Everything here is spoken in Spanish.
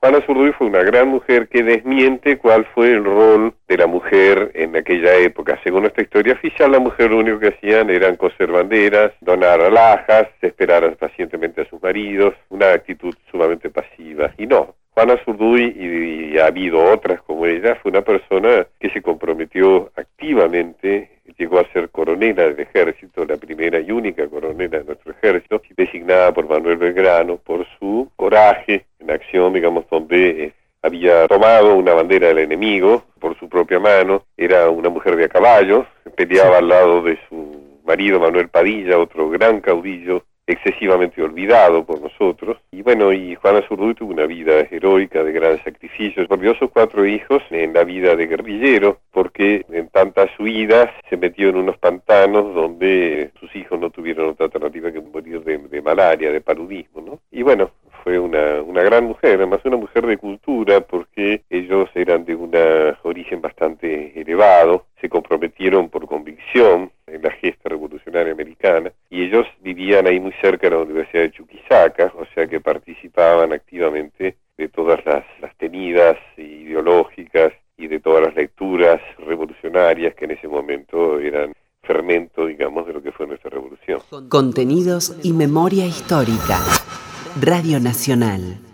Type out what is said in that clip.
Juana Zurduy fue una gran mujer que desmiente cuál fue el rol de la mujer en aquella época. Según esta historia oficial, la mujer lo único que hacían eran coser banderas, donar alhajas, esperar pacientemente a sus maridos, una actitud sumamente pasiva. Y no, Juana Zurduy, y, ha habido otras como ella, fue una persona que se comprometió activamente, llegó a ser coronela del ejército, la primera y única coronela de nuestro ejército, designada por Manuel Belgrano por su coraje acción, digamos, donde eh, había tomado una bandera del enemigo por su propia mano, era una mujer de a caballo, peleaba al lado de su marido Manuel Padilla, otro gran caudillo excesivamente olvidado por nosotros. Y bueno, y Juana Zurduy tuvo una vida heroica de gran sacrificio. Volvió sus cuatro hijos en la vida de guerrillero, porque en tantas huidas se metió en unos pantanos donde sus hijos no tuvieron otra alternativa que morir de, malaria, de paludismo, ¿no? Y bueno, fue una, una gran mujer, además una mujer de cultura, porque ellos eran de un origen bastante elevado, se comprometieron por convicción en la gesta revolucionaria americana, y ellos vivían ahí muy cerca de la Universidad de Chuquisaca, o sea que participaban activamente de todas las, las tenidas ideológicas y de todas las lecturas revolucionarias que en ese momento eran fermento, digamos, de lo que fue nuestra revolución. Contenidos y memoria histórica. Radio Nacional.